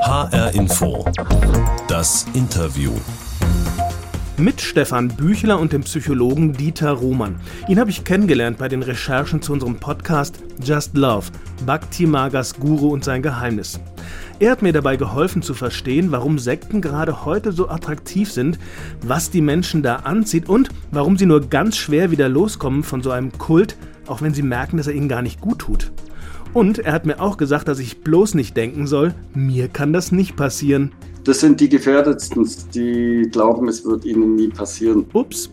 HR Info. Das Interview. Mit Stefan Büchler und dem Psychologen Dieter Roman. Ihn habe ich kennengelernt bei den Recherchen zu unserem Podcast Just Love, Bhakti Magas Guru und sein Geheimnis. Er hat mir dabei geholfen zu verstehen, warum Sekten gerade heute so attraktiv sind, was die Menschen da anzieht und warum sie nur ganz schwer wieder loskommen von so einem Kult, auch wenn sie merken, dass er ihnen gar nicht gut tut. Und er hat mir auch gesagt, dass ich bloß nicht denken soll, mir kann das nicht passieren. Das sind die Gefährdetsten, die glauben, es wird ihnen nie passieren. Ups.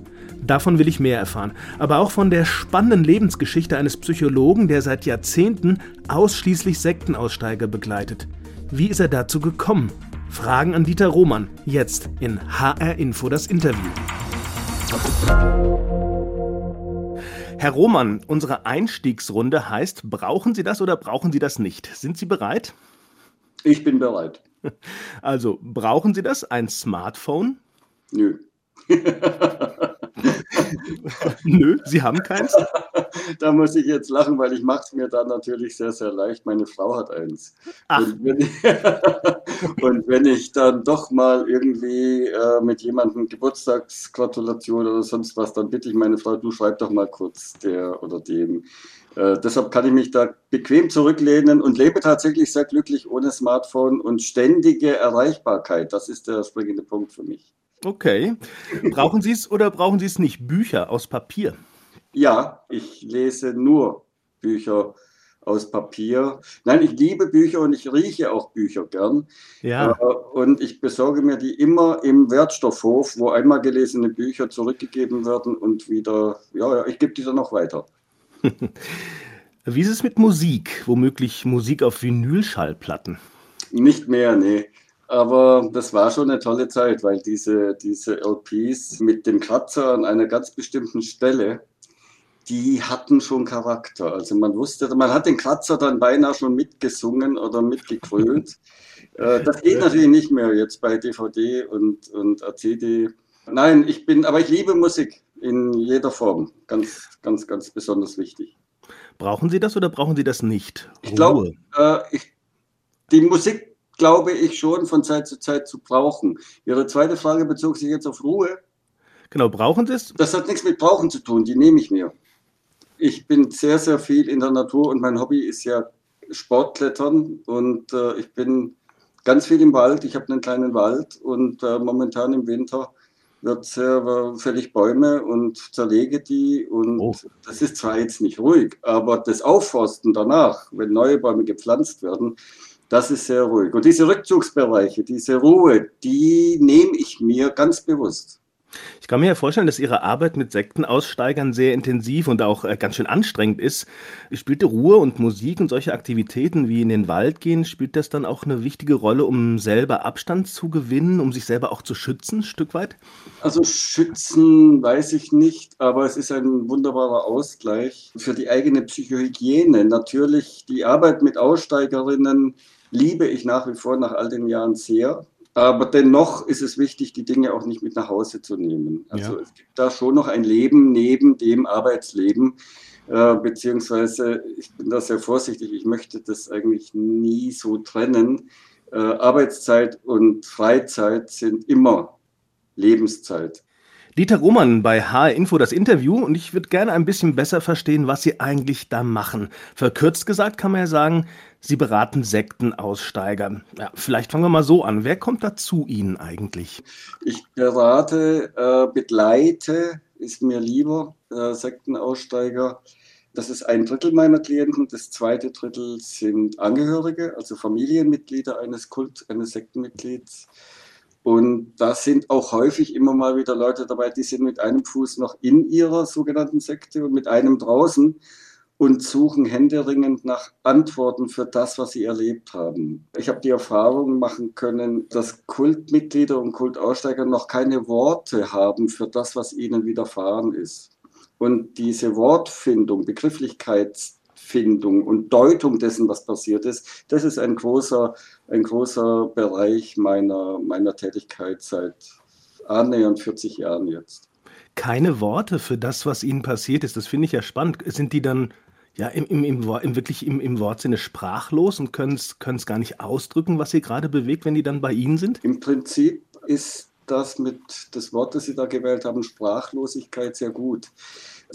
Davon will ich mehr erfahren. Aber auch von der spannenden Lebensgeschichte eines Psychologen, der seit Jahrzehnten ausschließlich Sektenaussteiger begleitet. Wie ist er dazu gekommen? Fragen an Dieter Roman. Jetzt in HR Info das Interview. Herr Roman, unsere Einstiegsrunde heißt, brauchen Sie das oder brauchen Sie das nicht? Sind Sie bereit? Ich bin bereit. Also, brauchen Sie das? Ein Smartphone? Nö. Nö, Sie haben keins? da muss ich jetzt lachen, weil ich mache es mir dann natürlich sehr, sehr leicht. Meine Frau hat eins. Und wenn, ich, und wenn, ich, dann doch mal irgendwie äh, mit jemandem Geburtstagsgratulation oder sonst was, dann bitte ich meine Frau, du schreib doch mal kurz der oder dem. Äh, deshalb kann ich mich da bequem zurücklehnen und lebe tatsächlich sehr glücklich ohne Smartphone und ständige Erreichbarkeit. Das ist der springende Punkt für mich. Okay. Brauchen Sie es oder brauchen Sie es nicht? Bücher aus Papier? Ja, ich lese nur Bücher aus Papier. Nein, ich liebe Bücher und ich rieche auch Bücher gern. Ja. Äh, und ich besorge mir die immer im Wertstoffhof, wo einmal gelesene Bücher zurückgegeben werden und wieder, ja, ja ich gebe die dann noch weiter. Wie ist es mit Musik? Womöglich Musik auf Vinylschallplatten? Nicht mehr, nee. Aber das war schon eine tolle Zeit, weil diese, diese LPs mit dem Kratzer an einer ganz bestimmten Stelle, die hatten schon Charakter. Also man wusste, man hat den Kratzer dann beinahe schon mitgesungen oder mitgegrölt. Äh, das geht natürlich nicht mehr jetzt bei DVD und, und CD. Nein, ich bin, aber ich liebe Musik in jeder Form. Ganz, ganz, ganz besonders wichtig. Brauchen Sie das oder brauchen Sie das nicht? Ich glaube, äh, die Musik glaube ich schon von Zeit zu Zeit zu brauchen. Ihre zweite Frage bezog sich jetzt auf Ruhe. Genau, brauchen Sie es? Das hat nichts mit Brauchen zu tun, die nehme ich mir. Ich bin sehr, sehr viel in der Natur und mein Hobby ist ja Sportklettern und äh, ich bin ganz viel im Wald. Ich habe einen kleinen Wald und äh, momentan im Winter wird äh, fällig Bäume und zerlege die und oh. das ist zwar jetzt nicht ruhig, aber das Aufforsten danach, wenn neue Bäume gepflanzt werden, das ist sehr ruhig. Und diese Rückzugsbereiche, diese Ruhe, die nehme ich mir ganz bewusst. Ich kann mir ja vorstellen, dass Ihre Arbeit mit Sektenaussteigern sehr intensiv und auch äh, ganz schön anstrengend ist. Spielte Ruhe und Musik und solche Aktivitäten wie in den Wald gehen, spielt das dann auch eine wichtige Rolle, um selber Abstand zu gewinnen, um sich selber auch zu schützen, ein Stück weit? Also schützen weiß ich nicht, aber es ist ein wunderbarer Ausgleich für die eigene Psychohygiene. Natürlich die Arbeit mit Aussteigerinnen liebe ich nach wie vor nach all den Jahren sehr. Aber dennoch ist es wichtig, die Dinge auch nicht mit nach Hause zu nehmen. Also ja. es gibt da schon noch ein Leben neben dem Arbeitsleben, äh, beziehungsweise ich bin da sehr vorsichtig, ich möchte das eigentlich nie so trennen. Äh, Arbeitszeit und Freizeit sind immer Lebenszeit. Dieter Roman bei HR Info das Interview und ich würde gerne ein bisschen besser verstehen, was Sie eigentlich da machen. Verkürzt gesagt kann man ja sagen, Sie beraten Sektenaussteiger. Ja, vielleicht fangen wir mal so an. Wer kommt da zu Ihnen eigentlich? Ich berate, äh, begleite, ist mir lieber, äh, Sektenaussteiger. Das ist ein Drittel meiner Klienten. Das zweite Drittel sind Angehörige, also Familienmitglieder eines Kult, eines Sektenmitglieds. Und da sind auch häufig immer mal wieder Leute dabei, die sind mit einem Fuß noch in ihrer sogenannten Sekte und mit einem draußen und suchen händeringend nach Antworten für das, was sie erlebt haben. Ich habe die Erfahrung machen können, dass Kultmitglieder und Kultaussteiger noch keine Worte haben für das, was ihnen widerfahren ist. Und diese Wortfindung, Begrifflichkeits Findung und Deutung dessen, was passiert ist, das ist ein großer, ein großer Bereich meiner, meiner Tätigkeit seit annähernd 40 Jahren jetzt. Keine Worte für das, was Ihnen passiert ist, das finde ich ja spannend. Sind die dann ja, im, im, im, im wirklich im, im Wortsinne sprachlos und können es gar nicht ausdrücken, was sie gerade bewegt, wenn die dann bei Ihnen sind? Im Prinzip ist das mit das Wort, das Sie da gewählt haben, Sprachlosigkeit sehr gut.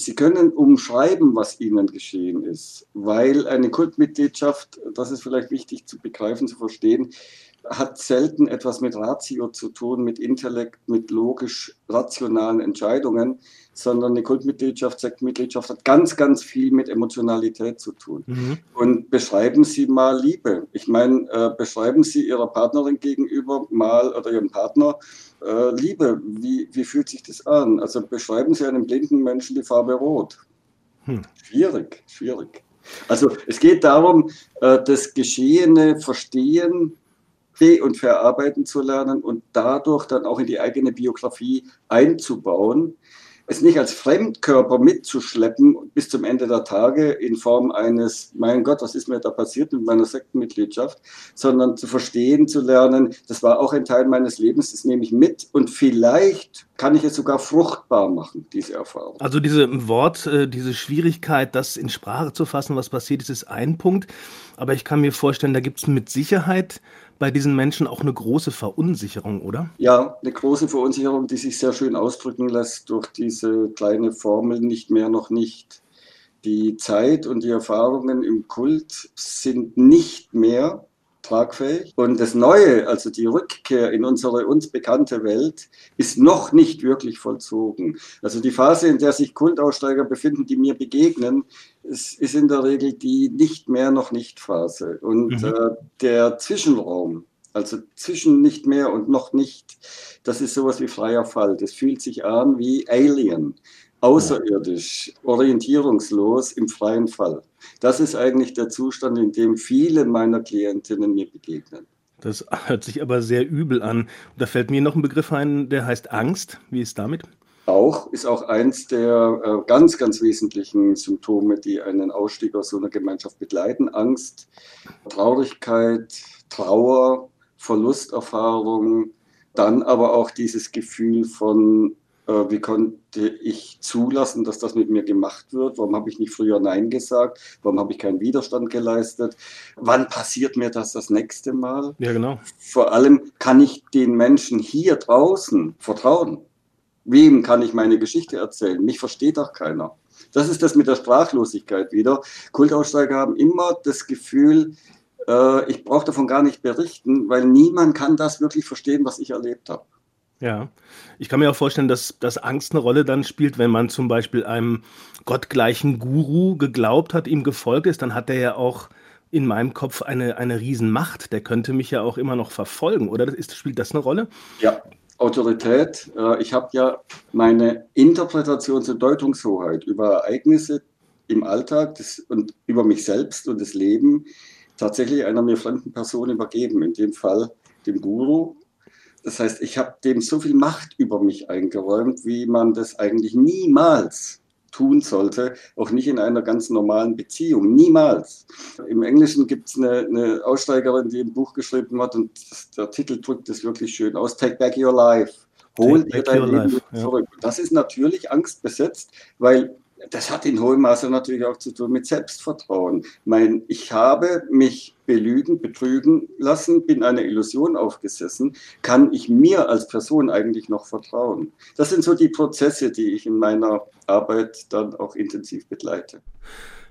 Sie können umschreiben, was Ihnen geschehen ist, weil eine Kultmitgliedschaft, das ist vielleicht wichtig zu begreifen, zu verstehen, hat selten etwas mit Ratio zu tun, mit Intellekt, mit logisch rationalen Entscheidungen, sondern eine Kultmitgliedschaft, Sektmitgliedschaft hat ganz, ganz viel mit Emotionalität zu tun. Mhm. Und beschreiben Sie mal Liebe. Ich meine, äh, beschreiben Sie Ihrer Partnerin gegenüber mal oder Ihrem Partner äh, Liebe. Wie, wie fühlt sich das an? Also beschreiben Sie einem blinden Menschen die Farbe Rot. Hm. Schwierig, schwierig. Also es geht darum, äh, das Geschehene verstehen, und verarbeiten zu lernen und dadurch dann auch in die eigene Biografie einzubauen es nicht als Fremdkörper mitzuschleppen bis zum Ende der Tage in Form eines, mein Gott, was ist mir da passiert mit meiner Sektenmitgliedschaft, sondern zu verstehen, zu lernen, das war auch ein Teil meines Lebens, das nehme ich mit und vielleicht kann ich es sogar fruchtbar machen, diese Erfahrung. Also diese Wort, äh, diese Schwierigkeit, das in Sprache zu fassen, was passiert ist, ist ein Punkt. Aber ich kann mir vorstellen, da gibt es mit Sicherheit bei diesen Menschen auch eine große Verunsicherung, oder? Ja, eine große Verunsicherung, die sich sehr schön ausdrücken lässt durch diese kleine Formel nicht mehr noch nicht. Die Zeit und die Erfahrungen im Kult sind nicht mehr tragfähig. Und das Neue, also die Rückkehr in unsere uns bekannte Welt, ist noch nicht wirklich vollzogen. Also die Phase, in der sich Kultaussteiger befinden, die mir begegnen, ist, ist in der Regel die nicht mehr noch nicht Phase. Und mhm. äh, der Zwischenraum, also zwischen nicht mehr und noch nicht, das ist sowas wie freier Fall. Das fühlt sich an wie Alien, außerirdisch, orientierungslos im freien Fall. Das ist eigentlich der Zustand, in dem viele meiner Klientinnen mir begegnen. Das hört sich aber sehr übel an. da fällt mir noch ein Begriff ein, der heißt Angst. Wie ist damit? auch, ist auch eins der äh, ganz, ganz wesentlichen Symptome, die einen Ausstieg aus so einer Gemeinschaft begleiten. Angst, Traurigkeit, Trauer, Verlusterfahrung, dann aber auch dieses Gefühl von, wie konnte ich zulassen, dass das mit mir gemacht wird? Warum habe ich nicht früher Nein gesagt? Warum habe ich keinen Widerstand geleistet? Wann passiert mir das das nächste Mal? Ja, genau. Vor allem kann ich den Menschen hier draußen vertrauen. Wem kann ich meine Geschichte erzählen? Mich versteht auch keiner. Das ist das mit der Sprachlosigkeit wieder. Kultaussteiger haben immer das Gefühl, äh, ich brauche davon gar nicht berichten, weil niemand kann das wirklich verstehen, was ich erlebt habe. Ja, ich kann mir auch vorstellen, dass, dass Angst eine Rolle dann spielt, wenn man zum Beispiel einem gottgleichen Guru geglaubt hat, ihm gefolgt ist, dann hat er ja auch in meinem Kopf eine, eine Riesenmacht. Der könnte mich ja auch immer noch verfolgen, oder? Ist, spielt das eine Rolle? Ja, Autorität. Äh, ich habe ja meine Interpretations- und Deutungshoheit über Ereignisse im Alltag das, und über mich selbst und das Leben tatsächlich einer mir fremden Person übergeben, in dem Fall dem Guru. Das heißt, ich habe dem so viel Macht über mich eingeräumt, wie man das eigentlich niemals tun sollte, auch nicht in einer ganz normalen Beziehung, niemals. Im Englischen gibt es eine, eine, Aussteigerin, die ein Buch geschrieben hat und das, der Titel drückt es wirklich schön aus, Take Back Your Life. Hol dir dein Leben zurück. Ja. Das ist natürlich angstbesetzt, weil das hat in hohem Maße natürlich auch zu tun mit Selbstvertrauen. Mein, ich habe mich belügen, betrügen lassen, bin einer Illusion aufgesessen. Kann ich mir als Person eigentlich noch vertrauen? Das sind so die Prozesse, die ich in meiner Arbeit dann auch intensiv begleite.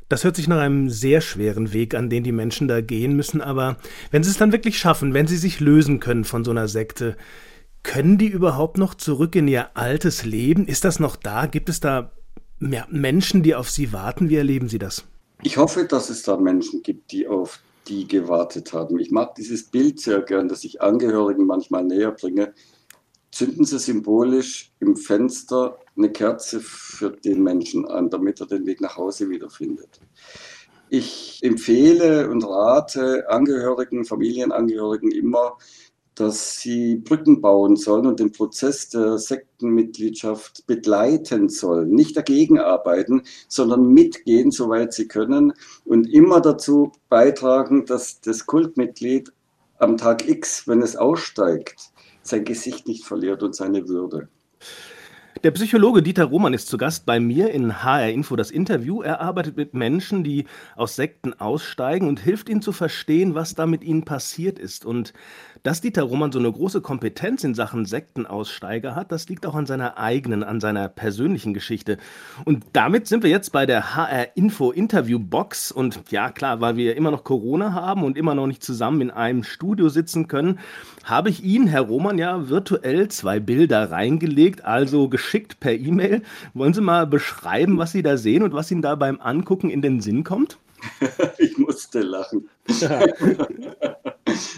Das hört sich nach einem sehr schweren Weg an, den die Menschen da gehen müssen, aber wenn sie es dann wirklich schaffen, wenn sie sich lösen können von so einer Sekte, können die überhaupt noch zurück in ihr altes Leben? Ist das noch da? Gibt es da ja, Menschen, die auf Sie warten. Wie erleben Sie das? Ich hoffe, dass es da Menschen gibt, die auf die gewartet haben. Ich mag dieses Bild sehr gern, das ich Angehörigen manchmal näher bringe. Zünden Sie symbolisch im Fenster eine Kerze für den Menschen an, damit er den Weg nach Hause wiederfindet. Ich empfehle und rate Angehörigen, Familienangehörigen immer, dass sie Brücken bauen sollen und den Prozess der Sektenmitgliedschaft begleiten sollen. Nicht dagegen arbeiten, sondern mitgehen, soweit sie können und immer dazu beitragen, dass das Kultmitglied am Tag X, wenn es aussteigt, sein Gesicht nicht verliert und seine Würde. Der Psychologe Dieter Roman ist zu Gast bei mir in HR Info das Interview. Er arbeitet mit Menschen, die aus Sekten aussteigen und hilft ihnen zu verstehen, was da mit ihnen passiert ist. Und dass Dieter Roman so eine große Kompetenz in Sachen Sektenaussteiger hat, das liegt auch an seiner eigenen, an seiner persönlichen Geschichte. Und damit sind wir jetzt bei der HR Info Interview Box. Und ja, klar, weil wir immer noch Corona haben und immer noch nicht zusammen in einem Studio sitzen können, habe ich Ihnen, Herr Roman, ja virtuell zwei Bilder reingelegt, also geschickt per E-Mail. Wollen Sie mal beschreiben, was Sie da sehen und was Ihnen da beim Angucken in den Sinn kommt? ich musste lachen.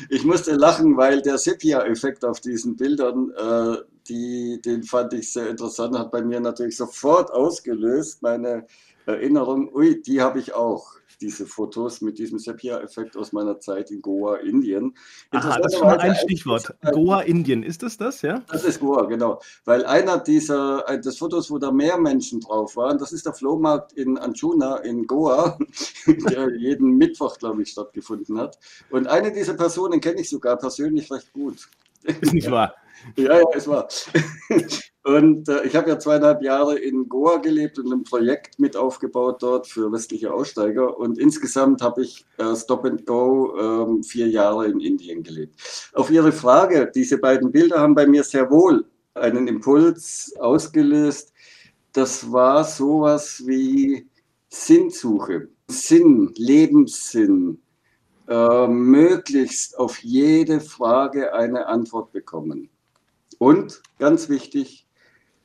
ich musste lachen, weil der Sepia-Effekt auf diesen Bildern, äh, die, den fand ich sehr interessant, hat bei mir natürlich sofort ausgelöst, meine Erinnerung, ui, die habe ich auch diese Fotos mit diesem Sepia-Effekt aus meiner Zeit in Goa, Indien. Aha, das ist schon mal ein Stichwort. Goa, Indien, ist das das, ja? Das ist Goa, genau. Weil einer dieser, des Fotos, wo da mehr Menschen drauf waren, das ist der Flohmarkt in Anjuna in Goa, der jeden Mittwoch, glaube ich, stattgefunden hat. Und eine dieser Personen kenne ich sogar persönlich recht gut. Ist nicht wahr? Ja, ja, es war. Und äh, ich habe ja zweieinhalb Jahre in Goa gelebt und ein Projekt mit aufgebaut dort für westliche Aussteiger. Und insgesamt habe ich äh, Stop and Go äh, vier Jahre in Indien gelebt. Auf Ihre Frage, diese beiden Bilder haben bei mir sehr wohl einen Impuls ausgelöst. Das war sowas wie Sinnsuche, Sinn, Lebenssinn, äh, möglichst auf jede Frage eine Antwort bekommen. Und ganz wichtig,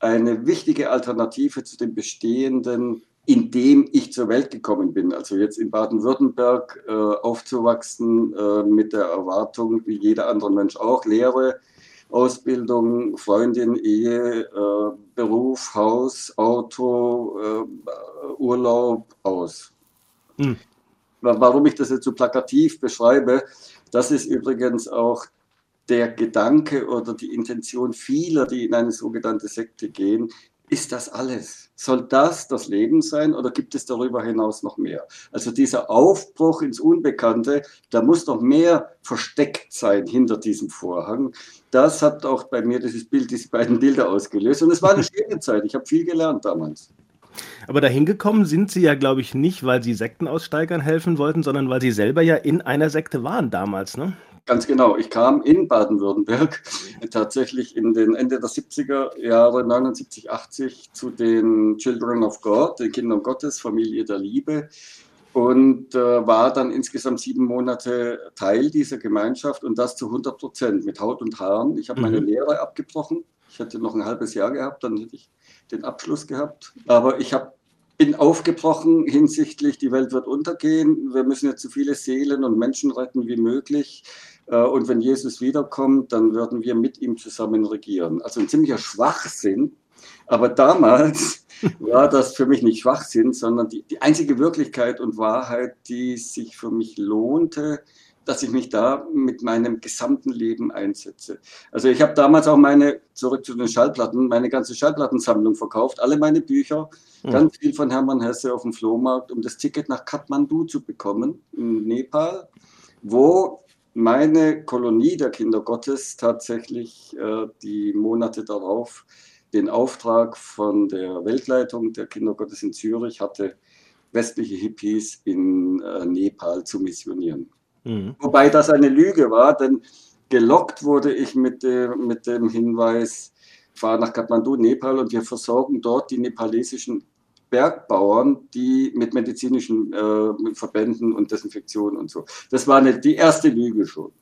eine wichtige Alternative zu dem bestehenden, in dem ich zur Welt gekommen bin. Also jetzt in Baden-Württemberg äh, aufzuwachsen äh, mit der Erwartung, wie jeder andere Mensch auch, Lehre, Ausbildung, Freundin, Ehe, äh, Beruf, Haus, Auto, äh, Urlaub aus. Hm. Warum ich das jetzt so plakativ beschreibe, das ist übrigens auch der Gedanke oder die Intention vieler, die in eine sogenannte Sekte gehen, ist das alles? Soll das das Leben sein oder gibt es darüber hinaus noch mehr? Also dieser Aufbruch ins Unbekannte, da muss noch mehr versteckt sein hinter diesem Vorhang. Das hat auch bei mir dieses Bild, diese beiden Bilder ausgelöst. Und es war eine schöne Zeit. Ich habe viel gelernt damals. Aber dahin gekommen sind Sie ja, glaube ich, nicht, weil Sie Sektenaussteigern helfen wollten, sondern weil Sie selber ja in einer Sekte waren damals, ne? Ganz genau. Ich kam in Baden-Württemberg tatsächlich in den Ende der 70er Jahre, 79, 80, zu den Children of God, den Kindern Gottes, Familie der Liebe und äh, war dann insgesamt sieben Monate Teil dieser Gemeinschaft und das zu 100 Prozent mit Haut und Haaren. Ich habe mhm. meine Lehre abgebrochen. Ich hätte noch ein halbes Jahr gehabt, dann hätte ich den Abschluss gehabt. Aber ich habe bin aufgebrochen hinsichtlich, die Welt wird untergehen. Wir müssen jetzt so viele Seelen und Menschen retten wie möglich. Äh, und wenn Jesus wiederkommt, dann werden wir mit ihm zusammen regieren. Also ein ziemlicher Schwachsinn. Aber damals war das für mich nicht Schwachsinn, sondern die, die einzige Wirklichkeit und Wahrheit, die sich für mich lohnte, dass ich mich da mit meinem gesamten Leben einsetze. Also ich habe damals auch meine, zurück zu den Schallplatten, meine ganze Schallplattensammlung verkauft, alle meine Bücher, ja. ganz viel von Hermann Hesse auf dem Flohmarkt, um das Ticket nach Kathmandu zu bekommen, in Nepal, wo meine Kolonie der Kinder Gottes tatsächlich äh, die Monate darauf den Auftrag von der Weltleitung der Kinder Gottes in Zürich hatte, westliche Hippies in äh, Nepal zu missionieren. Mhm. Wobei das eine Lüge war, denn gelockt wurde ich mit dem, mit dem Hinweis, fahr nach Kathmandu, Nepal und wir versorgen dort die nepalesischen Bergbauern, die mit medizinischen äh, Verbänden und Desinfektion und so. Das war eine, die erste Lüge schon.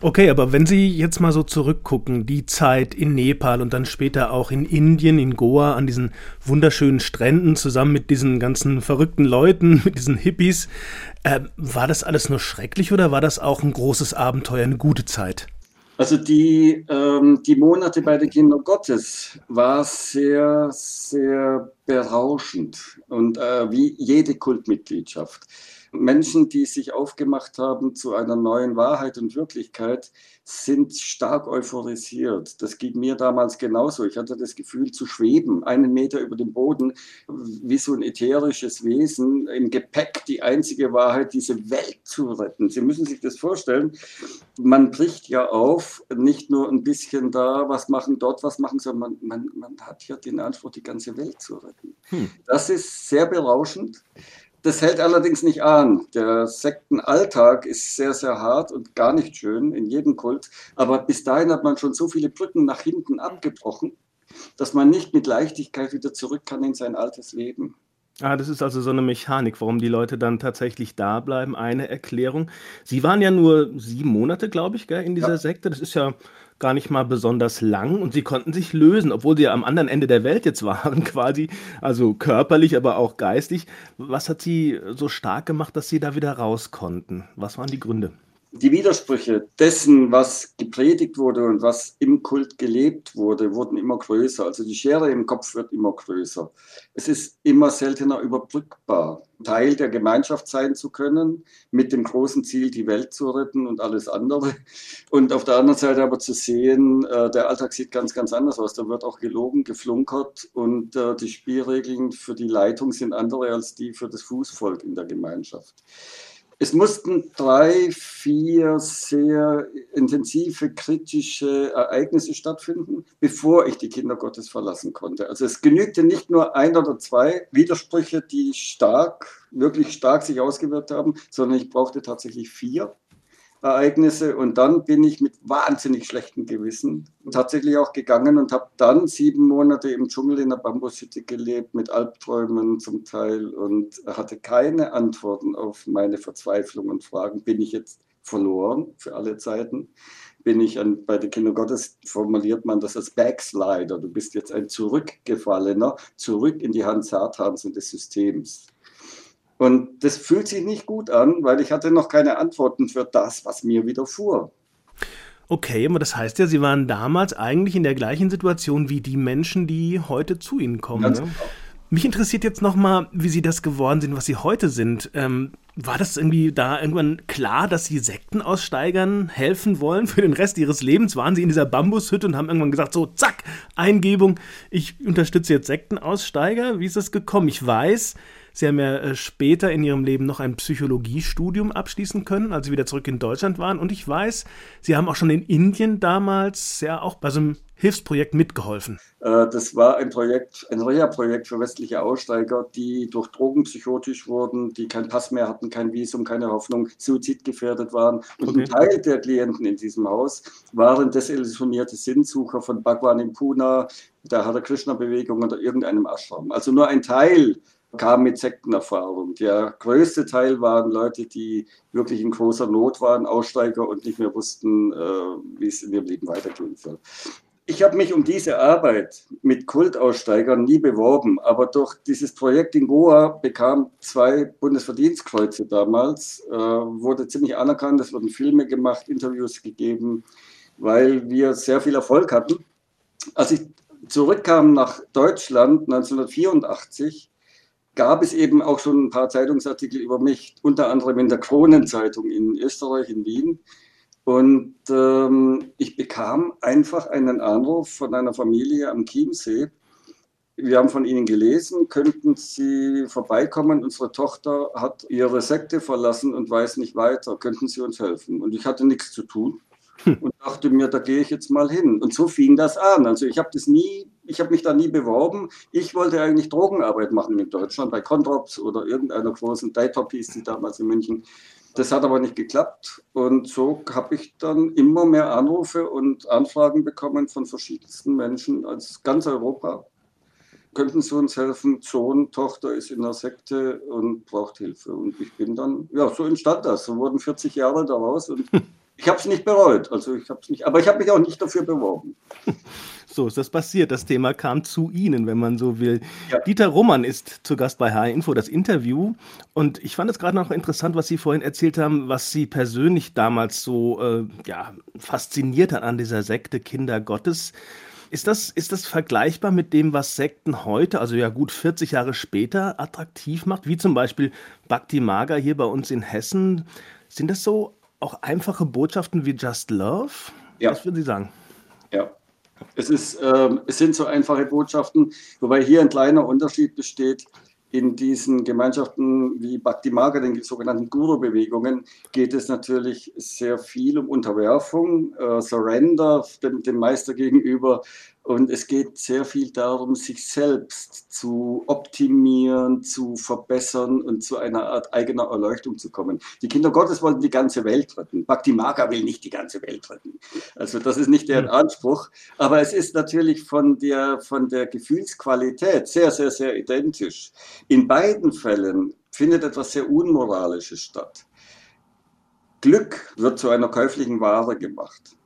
Okay, aber wenn Sie jetzt mal so zurückgucken, die Zeit in Nepal und dann später auch in Indien, in Goa, an diesen wunderschönen Stränden zusammen mit diesen ganzen verrückten Leuten, mit diesen Hippies, äh, war das alles nur schrecklich oder war das auch ein großes Abenteuer, eine gute Zeit? Also die, ähm, die Monate bei den Kindern Gottes war sehr, sehr berauschend und äh, wie jede Kultmitgliedschaft. Menschen, die sich aufgemacht haben zu einer neuen Wahrheit und Wirklichkeit, sind stark euphorisiert. Das ging mir damals genauso. Ich hatte das Gefühl zu schweben, einen Meter über dem Boden, wie so ein ätherisches Wesen, im Gepäck die einzige Wahrheit, diese Welt zu retten. Sie müssen sich das vorstellen. Man bricht ja auf, nicht nur ein bisschen da was machen, dort was machen, sondern man, man, man hat ja den Anspruch, die ganze Welt zu retten. Hm. Das ist sehr berauschend. Das hält allerdings nicht an. Der Sektenalltag ist sehr, sehr hart und gar nicht schön in jedem Kult. Aber bis dahin hat man schon so viele Brücken nach hinten abgebrochen, dass man nicht mit Leichtigkeit wieder zurück kann in sein altes Leben. Ah, das ist also so eine Mechanik, warum die Leute dann tatsächlich da bleiben. Eine Erklärung. Sie waren ja nur sieben Monate, glaube ich, gell, in dieser ja. Sekte. Das ist ja gar nicht mal besonders lang und sie konnten sich lösen, obwohl sie ja am anderen Ende der Welt jetzt waren, quasi, also körperlich, aber auch geistig. Was hat sie so stark gemacht, dass sie da wieder raus konnten? Was waren die Gründe? Die Widersprüche dessen, was gepredigt wurde und was im Kult gelebt wurde, wurden immer größer. Also die Schere im Kopf wird immer größer. Es ist immer seltener überbrückbar, Teil der Gemeinschaft sein zu können, mit dem großen Ziel, die Welt zu retten und alles andere. Und auf der anderen Seite aber zu sehen, äh, der Alltag sieht ganz, ganz anders aus. Da wird auch gelogen, geflunkert und äh, die Spielregeln für die Leitung sind andere als die für das Fußvolk in der Gemeinschaft. Es mussten drei, vier sehr intensive kritische Ereignisse stattfinden, bevor ich die Kinder Gottes verlassen konnte. Also es genügte nicht nur ein oder zwei Widersprüche, die stark, wirklich stark sich ausgewirkt haben, sondern ich brauchte tatsächlich vier. Ereignisse und dann bin ich mit wahnsinnig schlechtem Gewissen tatsächlich auch gegangen und habe dann sieben Monate im Dschungel in der Bambushütte gelebt mit Albträumen zum Teil und hatte keine Antworten auf meine Verzweiflung und Fragen. Bin ich jetzt verloren für alle Zeiten? Bin ich an, bei den Kindern Gottes formuliert man das als Backslider. Du bist jetzt ein Zurückgefallener, zurück in die Hand Satans und des Systems. Und das fühlt sich nicht gut an, weil ich hatte noch keine Antworten für das, was mir widerfuhr. Okay, aber das heißt ja, Sie waren damals eigentlich in der gleichen Situation wie die Menschen, die heute zu Ihnen kommen. Ne? Genau. Mich interessiert jetzt nochmal, wie Sie das geworden sind, was Sie heute sind. Ähm, war das irgendwie da irgendwann klar, dass Sie Sektenaussteigern helfen wollen für den Rest Ihres Lebens? Waren Sie in dieser Bambushütte und haben irgendwann gesagt, so, zack, Eingebung, ich unterstütze jetzt Sektenaussteiger? Wie ist das gekommen? Ich weiß, Sie haben ja äh, später in Ihrem Leben noch ein Psychologiestudium abschließen können, als Sie wieder zurück in Deutschland waren. Und ich weiß, Sie haben auch schon in Indien damals ja auch bei so einem Hilfsprojekt mitgeholfen. Äh, das war ein Projekt, ein Reha-Projekt für westliche Aussteiger, die durch Drogen psychotisch wurden, die keinen Pass mehr hatten, kein Visum, keine Hoffnung, suizidgefährdet waren. Und okay. ein Teil der Klienten in diesem Haus waren desillusionierte Sinnsucher von Bhagwan in Pune, der Hare Krishna-Bewegung oder irgendeinem Ashram. Also nur ein Teil kam mit Sektenerfahrung. Der größte Teil waren Leute, die wirklich in großer Not waren, Aussteiger und nicht mehr wussten, äh, wie es in ihrem Leben weitergehen soll. Ich habe mich um diese Arbeit mit Kultaussteigern nie beworben, aber durch dieses Projekt in Goa bekam zwei Bundesverdienstkreuze damals, äh, wurde ziemlich anerkannt, es wurden Filme gemacht, Interviews gegeben, weil wir sehr viel Erfolg hatten. Als ich zurückkam nach Deutschland 1984, gab es eben auch schon ein paar Zeitungsartikel über mich, unter anderem in der Kronenzeitung in Österreich, in Wien. Und ähm, ich bekam einfach einen Anruf von einer Familie am Chiemsee. Wir haben von Ihnen gelesen, könnten Sie vorbeikommen? Unsere Tochter hat ihre Sekte verlassen und weiß nicht weiter. Könnten Sie uns helfen? Und ich hatte nichts zu tun und dachte mir, da gehe ich jetzt mal hin. Und so fing das an. Also ich habe das nie, ich habe mich da nie beworben. Ich wollte eigentlich Drogenarbeit machen in Deutschland bei Condrops oder irgendeiner großen Data-Piece, die damals in München. Das hat aber nicht geklappt. Und so habe ich dann immer mehr Anrufe und Anfragen bekommen von verschiedensten Menschen aus ganz Europa. Könnten Sie uns helfen? Sohn, Tochter ist in der Sekte und braucht Hilfe. Und ich bin dann, ja, so entstand das. So wurden 40 Jahre daraus und ich habe es nicht bereut. Also ich habe nicht, aber ich habe mich auch nicht dafür beworben. So ist das passiert. Das Thema kam zu Ihnen, wenn man so will. Ja. Dieter Roman ist zu Gast bei HR Info, das Interview. Und ich fand es gerade noch interessant, was Sie vorhin erzählt haben, was Sie persönlich damals so äh, ja, fasziniert hat an dieser Sekte Kinder Gottes. Ist das, ist das vergleichbar mit dem, was Sekten heute, also ja gut 40 Jahre später, attraktiv macht? Wie zum Beispiel Bhakti Maga hier bei uns in Hessen. Sind das so auch einfache Botschaften wie Just Love? Ja. Was würden Sie sagen? Ja. Es, ist, ähm, es sind so einfache Botschaften, wobei hier ein kleiner Unterschied besteht in diesen Gemeinschaften wie Bhakti Marga, den sogenannten Guru-Bewegungen, geht es natürlich sehr viel um Unterwerfung, äh, Surrender dem, dem Meister gegenüber, und es geht sehr viel darum, sich selbst zu optimieren, zu verbessern und zu einer Art eigener Erleuchtung zu kommen. Die Kinder Gottes wollen die ganze Welt retten. Bhakti Maga will nicht die ganze Welt retten. Also das ist nicht deren. Anspruch. Aber es ist natürlich von der, von der Gefühlsqualität sehr, sehr, sehr identisch. In beiden Fällen findet etwas sehr Unmoralisches statt. Glück wird zu einer käuflichen Ware gemacht.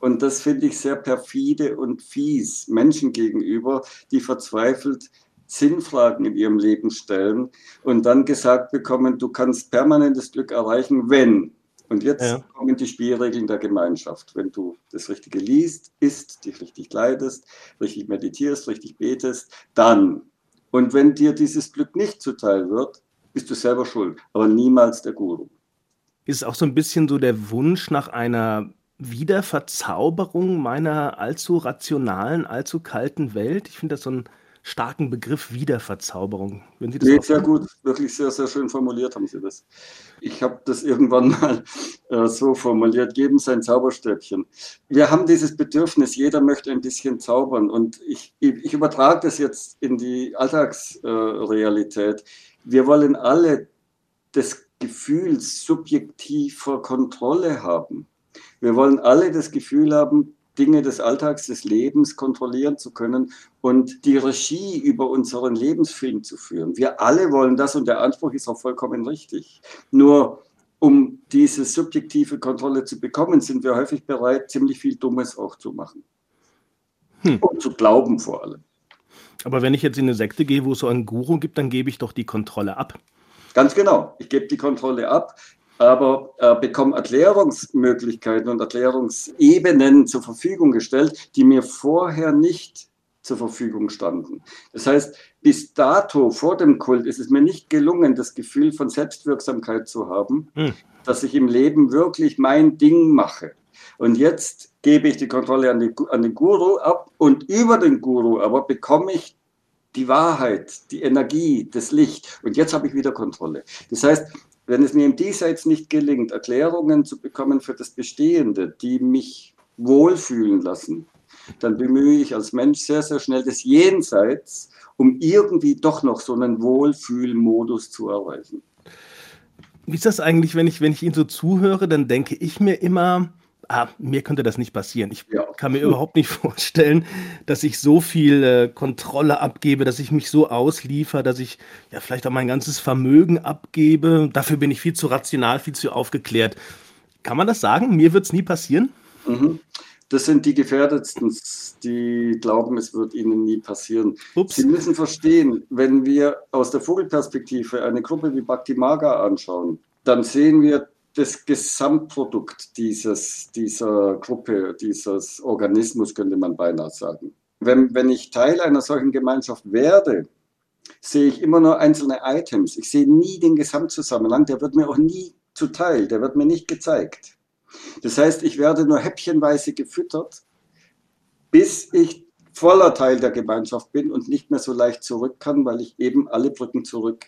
Und das finde ich sehr perfide und fies Menschen gegenüber, die verzweifelt Sinnfragen in ihrem Leben stellen und dann gesagt bekommen, du kannst permanentes Glück erreichen, wenn. Und jetzt ja. kommen die Spielregeln der Gemeinschaft. Wenn du das Richtige liest, isst, dich richtig kleidest, richtig meditierst, richtig betest, dann. Und wenn dir dieses Glück nicht zuteil wird, bist du selber schuld, aber niemals der Guru. Ist auch so ein bisschen so der Wunsch nach einer Wiederverzauberung meiner allzu rationalen, allzu kalten Welt. Ich finde das so einen starken Begriff Wiederverzauberung. Wenn Sie das nee, sehr gut, wirklich sehr, sehr schön formuliert haben Sie das. Ich habe das irgendwann mal äh, so formuliert, geben Sie ein Zauberstäbchen. Wir haben dieses Bedürfnis, jeder möchte ein bisschen zaubern und ich, ich übertrage das jetzt in die Alltagsrealität. Äh, Wir wollen alle das Gefühl subjektiver Kontrolle haben. Wir wollen alle das Gefühl haben, Dinge des Alltags, des Lebens kontrollieren zu können und die Regie über unseren Lebensfilm zu führen. Wir alle wollen das und der Anspruch ist auch vollkommen richtig. Nur um diese subjektive Kontrolle zu bekommen, sind wir häufig bereit, ziemlich viel Dummes auch zu machen. Hm. Und zu glauben vor allem. Aber wenn ich jetzt in eine Sekte gehe, wo es so einen Guru gibt, dann gebe ich doch die Kontrolle ab. Ganz genau. Ich gebe die Kontrolle ab aber äh, bekomme Erklärungsmöglichkeiten und Erklärungsebenen zur Verfügung gestellt, die mir vorher nicht zur Verfügung standen. Das heißt, bis dato, vor dem Kult, ist es mir nicht gelungen, das Gefühl von Selbstwirksamkeit zu haben, hm. dass ich im Leben wirklich mein Ding mache. Und jetzt gebe ich die Kontrolle an, die, an den Guru ab und über den Guru aber bekomme ich die Wahrheit, die Energie, das Licht. Und jetzt habe ich wieder Kontrolle. Das heißt, wenn es mir im Diesseits nicht gelingt, Erklärungen zu bekommen für das Bestehende, die mich wohlfühlen lassen, dann bemühe ich als Mensch sehr, sehr schnell das Jenseits, um irgendwie doch noch so einen Wohlfühlmodus zu erreichen. Wie ist das eigentlich, wenn ich, wenn ich Ihnen so zuhöre, dann denke ich mir immer, ah, mir könnte das nicht passieren. Ich ja. kann mir überhaupt nicht vorstellen, dass ich so viel äh, Kontrolle abgebe, dass ich mich so ausliefer, dass ich ja vielleicht auch mein ganzes Vermögen abgebe. Dafür bin ich viel zu rational, viel zu aufgeklärt. Kann man das sagen? Mir wird es nie passieren? Mhm. Das sind die Gefährdetsten, die glauben, es wird ihnen nie passieren. Ups. Sie müssen verstehen, wenn wir aus der Vogelperspektive eine Gruppe wie Bhakti Maga anschauen, dann sehen wir das Gesamtprodukt dieses, dieser Gruppe, dieses Organismus, könnte man beinahe sagen. Wenn, wenn ich Teil einer solchen Gemeinschaft werde, sehe ich immer nur einzelne Items. Ich sehe nie den Gesamtzusammenhang, der wird mir auch nie zuteil, der wird mir nicht gezeigt. Das heißt, ich werde nur häppchenweise gefüttert, bis ich voller Teil der Gemeinschaft bin und nicht mehr so leicht zurück kann, weil ich eben alle Brücken zurück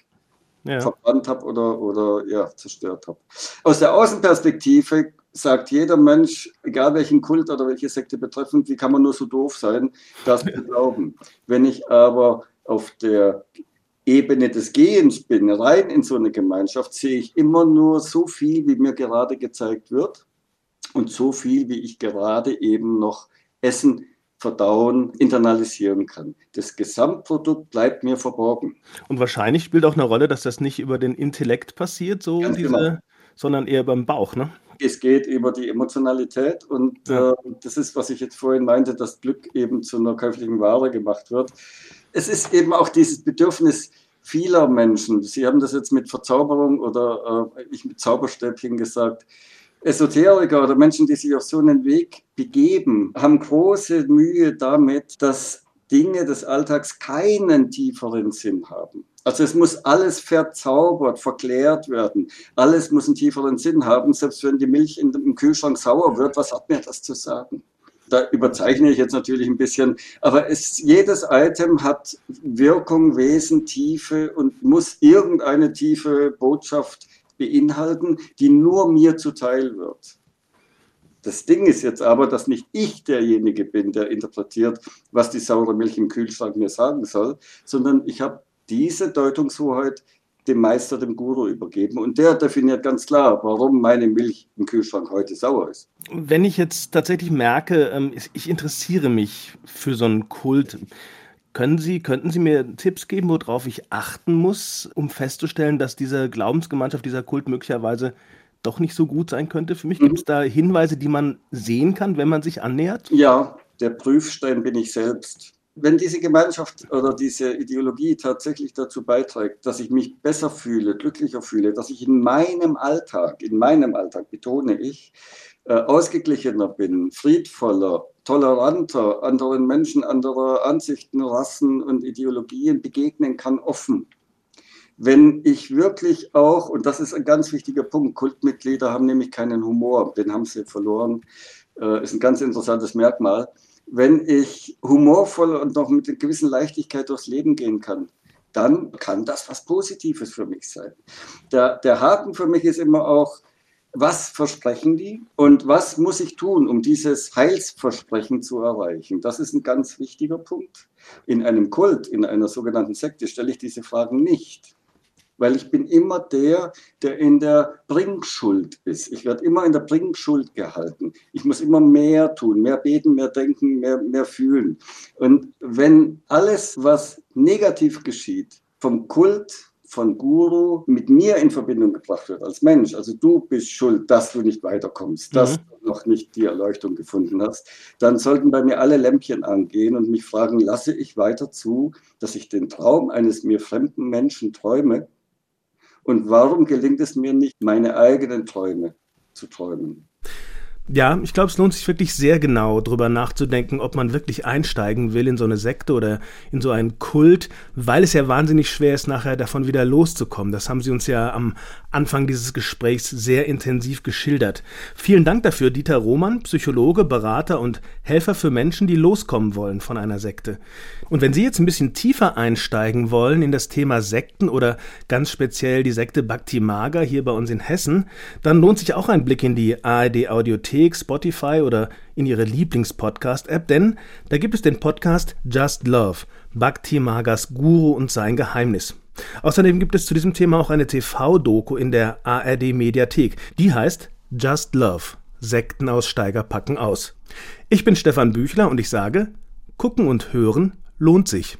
ja. verbrannt habe oder, oder ja, zerstört habe. Aus der Außenperspektive sagt jeder Mensch, egal welchen Kult oder welche Sekte betreffend, wie kann man nur so doof sein, das zu glauben. Wenn ich aber auf der Ebene des Gehens bin, rein in so eine Gemeinschaft, sehe ich immer nur so viel, wie mir gerade gezeigt wird und so viel, wie ich gerade eben noch essen verdauen, internalisieren kann. Das Gesamtprodukt bleibt mir verborgen. Und wahrscheinlich spielt auch eine Rolle, dass das nicht über den Intellekt passiert, so diese, genau. sondern eher beim Bauch, ne? Es geht über die Emotionalität und ja. äh, das ist, was ich jetzt vorhin meinte, dass Glück eben zu einer käuflichen Ware gemacht wird. Es ist eben auch dieses Bedürfnis vieler Menschen. Sie haben das jetzt mit Verzauberung oder äh, ich mit Zauberstäbchen gesagt Esoteriker oder Menschen, die sich auf so einen Weg begeben, haben große Mühe damit, dass Dinge des Alltags keinen tieferen Sinn haben. Also es muss alles verzaubert, verklärt werden. Alles muss einen tieferen Sinn haben. Selbst wenn die Milch im Kühlschrank sauer wird, was hat mir das zu sagen? Da überzeichne ich jetzt natürlich ein bisschen, aber es, jedes Item hat Wirkung, Wesen, Tiefe und muss irgendeine tiefe Botschaft beinhalten, die nur mir zuteil wird. Das Ding ist jetzt aber, dass nicht ich derjenige bin, der interpretiert, was die saure Milch im Kühlschrank mir sagen soll, sondern ich habe diese Deutungshoheit dem Meister, dem Guru übergeben. Und der definiert ganz klar, warum meine Milch im Kühlschrank heute sauer ist. Wenn ich jetzt tatsächlich merke, ähm, ich interessiere mich für so einen Kult, können Sie, könnten Sie mir Tipps geben, worauf ich achten muss, um festzustellen, dass diese Glaubensgemeinschaft, dieser Kult möglicherweise doch nicht so gut sein könnte? Für mich mhm. gibt es da Hinweise, die man sehen kann, wenn man sich annähert? Ja, der Prüfstein bin ich selbst. Wenn diese Gemeinschaft oder diese Ideologie tatsächlich dazu beiträgt, dass ich mich besser fühle, glücklicher fühle, dass ich in meinem Alltag, in meinem Alltag betone ich, äh, ausgeglichener bin, friedvoller, toleranter, anderen Menschen, anderer Ansichten, Rassen und Ideologien begegnen kann, offen. Wenn ich wirklich auch, und das ist ein ganz wichtiger Punkt, Kultmitglieder haben nämlich keinen Humor, den haben sie verloren, äh, ist ein ganz interessantes Merkmal wenn ich humorvoll und noch mit einer gewissen Leichtigkeit durchs Leben gehen kann, dann kann das was Positives für mich sein. Der, der Haken für mich ist immer auch, was versprechen die und was muss ich tun, um dieses Heilsversprechen zu erreichen? Das ist ein ganz wichtiger Punkt. In einem Kult, in einer sogenannten Sekte stelle ich diese Fragen nicht weil ich bin immer der, der in der Bringschuld ist. Ich werde immer in der Bringschuld gehalten. Ich muss immer mehr tun, mehr beten, mehr denken, mehr, mehr fühlen. Und wenn alles, was negativ geschieht, vom Kult, von Guru mit mir in Verbindung gebracht wird als Mensch. Also du bist schuld, dass du nicht weiterkommst, dass mhm. du noch nicht die Erleuchtung gefunden hast. Dann sollten bei mir alle Lämpchen angehen und mich fragen, lasse ich weiter zu, dass ich den Traum eines mir fremden Menschen träume und warum gelingt es mir nicht, meine eigenen Träume zu träumen? Ja, ich glaube, es lohnt sich wirklich sehr genau drüber nachzudenken, ob man wirklich einsteigen will in so eine Sekte oder in so einen Kult, weil es ja wahnsinnig schwer ist, nachher davon wieder loszukommen. Das haben Sie uns ja am Anfang dieses Gesprächs sehr intensiv geschildert. Vielen Dank dafür, Dieter Roman, Psychologe, Berater und Helfer für Menschen, die loskommen wollen von einer Sekte. Und wenn Sie jetzt ein bisschen tiefer einsteigen wollen in das Thema Sekten oder ganz speziell die Sekte Bhakti Maga hier bei uns in Hessen, dann lohnt sich auch ein Blick in die ARD Audiothek, Spotify oder in Ihre Lieblingspodcast-App, denn da gibt es den Podcast Just Love, Bhakti Magas Guru und sein Geheimnis. Außerdem gibt es zu diesem Thema auch eine TV-Doku in der ARD Mediathek. Die heißt Just Love. Sektenaussteiger packen aus. Ich bin Stefan Büchler und ich sage, gucken und hören lohnt sich.